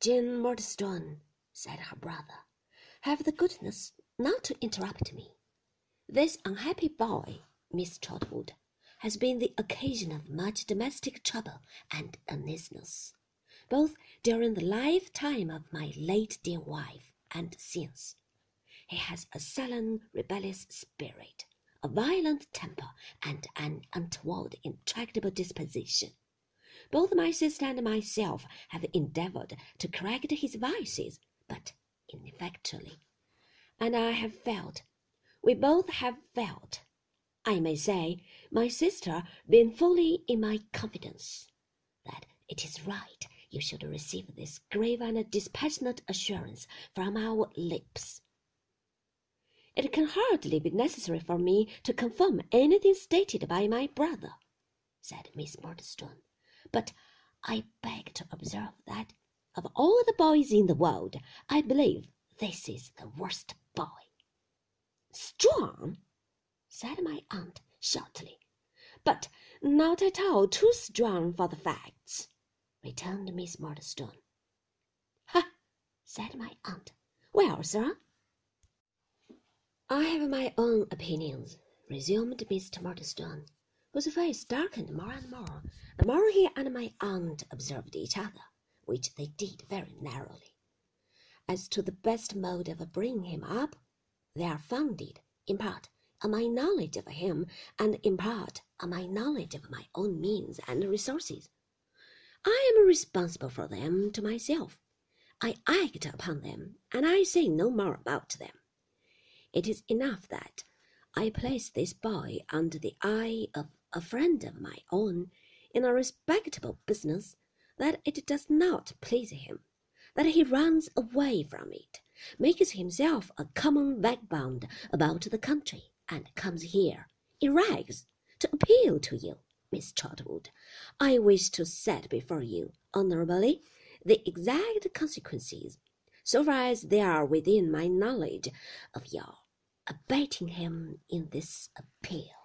Jane Murdstone, said her brother, have the goodness not to interrupt me. This unhappy boy, Miss Trotwood, has been the occasion of much domestic trouble and uneasiness, both during the lifetime of my late dear wife and since. He has a sullen, rebellious spirit, a violent temper, and an untoward, intractable disposition. Both my sister and myself have endeavored to correct his vices, but ineffectually. And I have felt, we both have felt, I may say, my sister being fully in my confidence, that it is right you should receive this grave and dispassionate assurance from our lips. It can hardly be necessary for me to confirm anything stated by my brother, said Miss Murdstone but I beg to observe that of all the boys in the world, I believe this is the worst boy. Strong, said my aunt shortly, but not at all too strong for the facts, returned Miss Murdstone. Ha! said my aunt. Well, sir? I have my own opinions, resumed Mr. Murdstone whose face darkened more and more the more he and my aunt observed each other, which they did very narrowly. As to the best mode of bringing him up, they are founded, in part, on my knowledge of him, and in part on my knowledge of my own means and resources. I am responsible for them to myself. I act upon them, and I say no more about them. It is enough that I place this boy under the eye of a friend of my own in a respectable business, that it does not please him, that he runs away from it, makes himself a common vagabond about the country, and comes here, in rags, to appeal to you, Miss Trotwood. I wish to set before you, honourably, the exact consequences, so far as they are within my knowledge, of your abetting him in this appeal.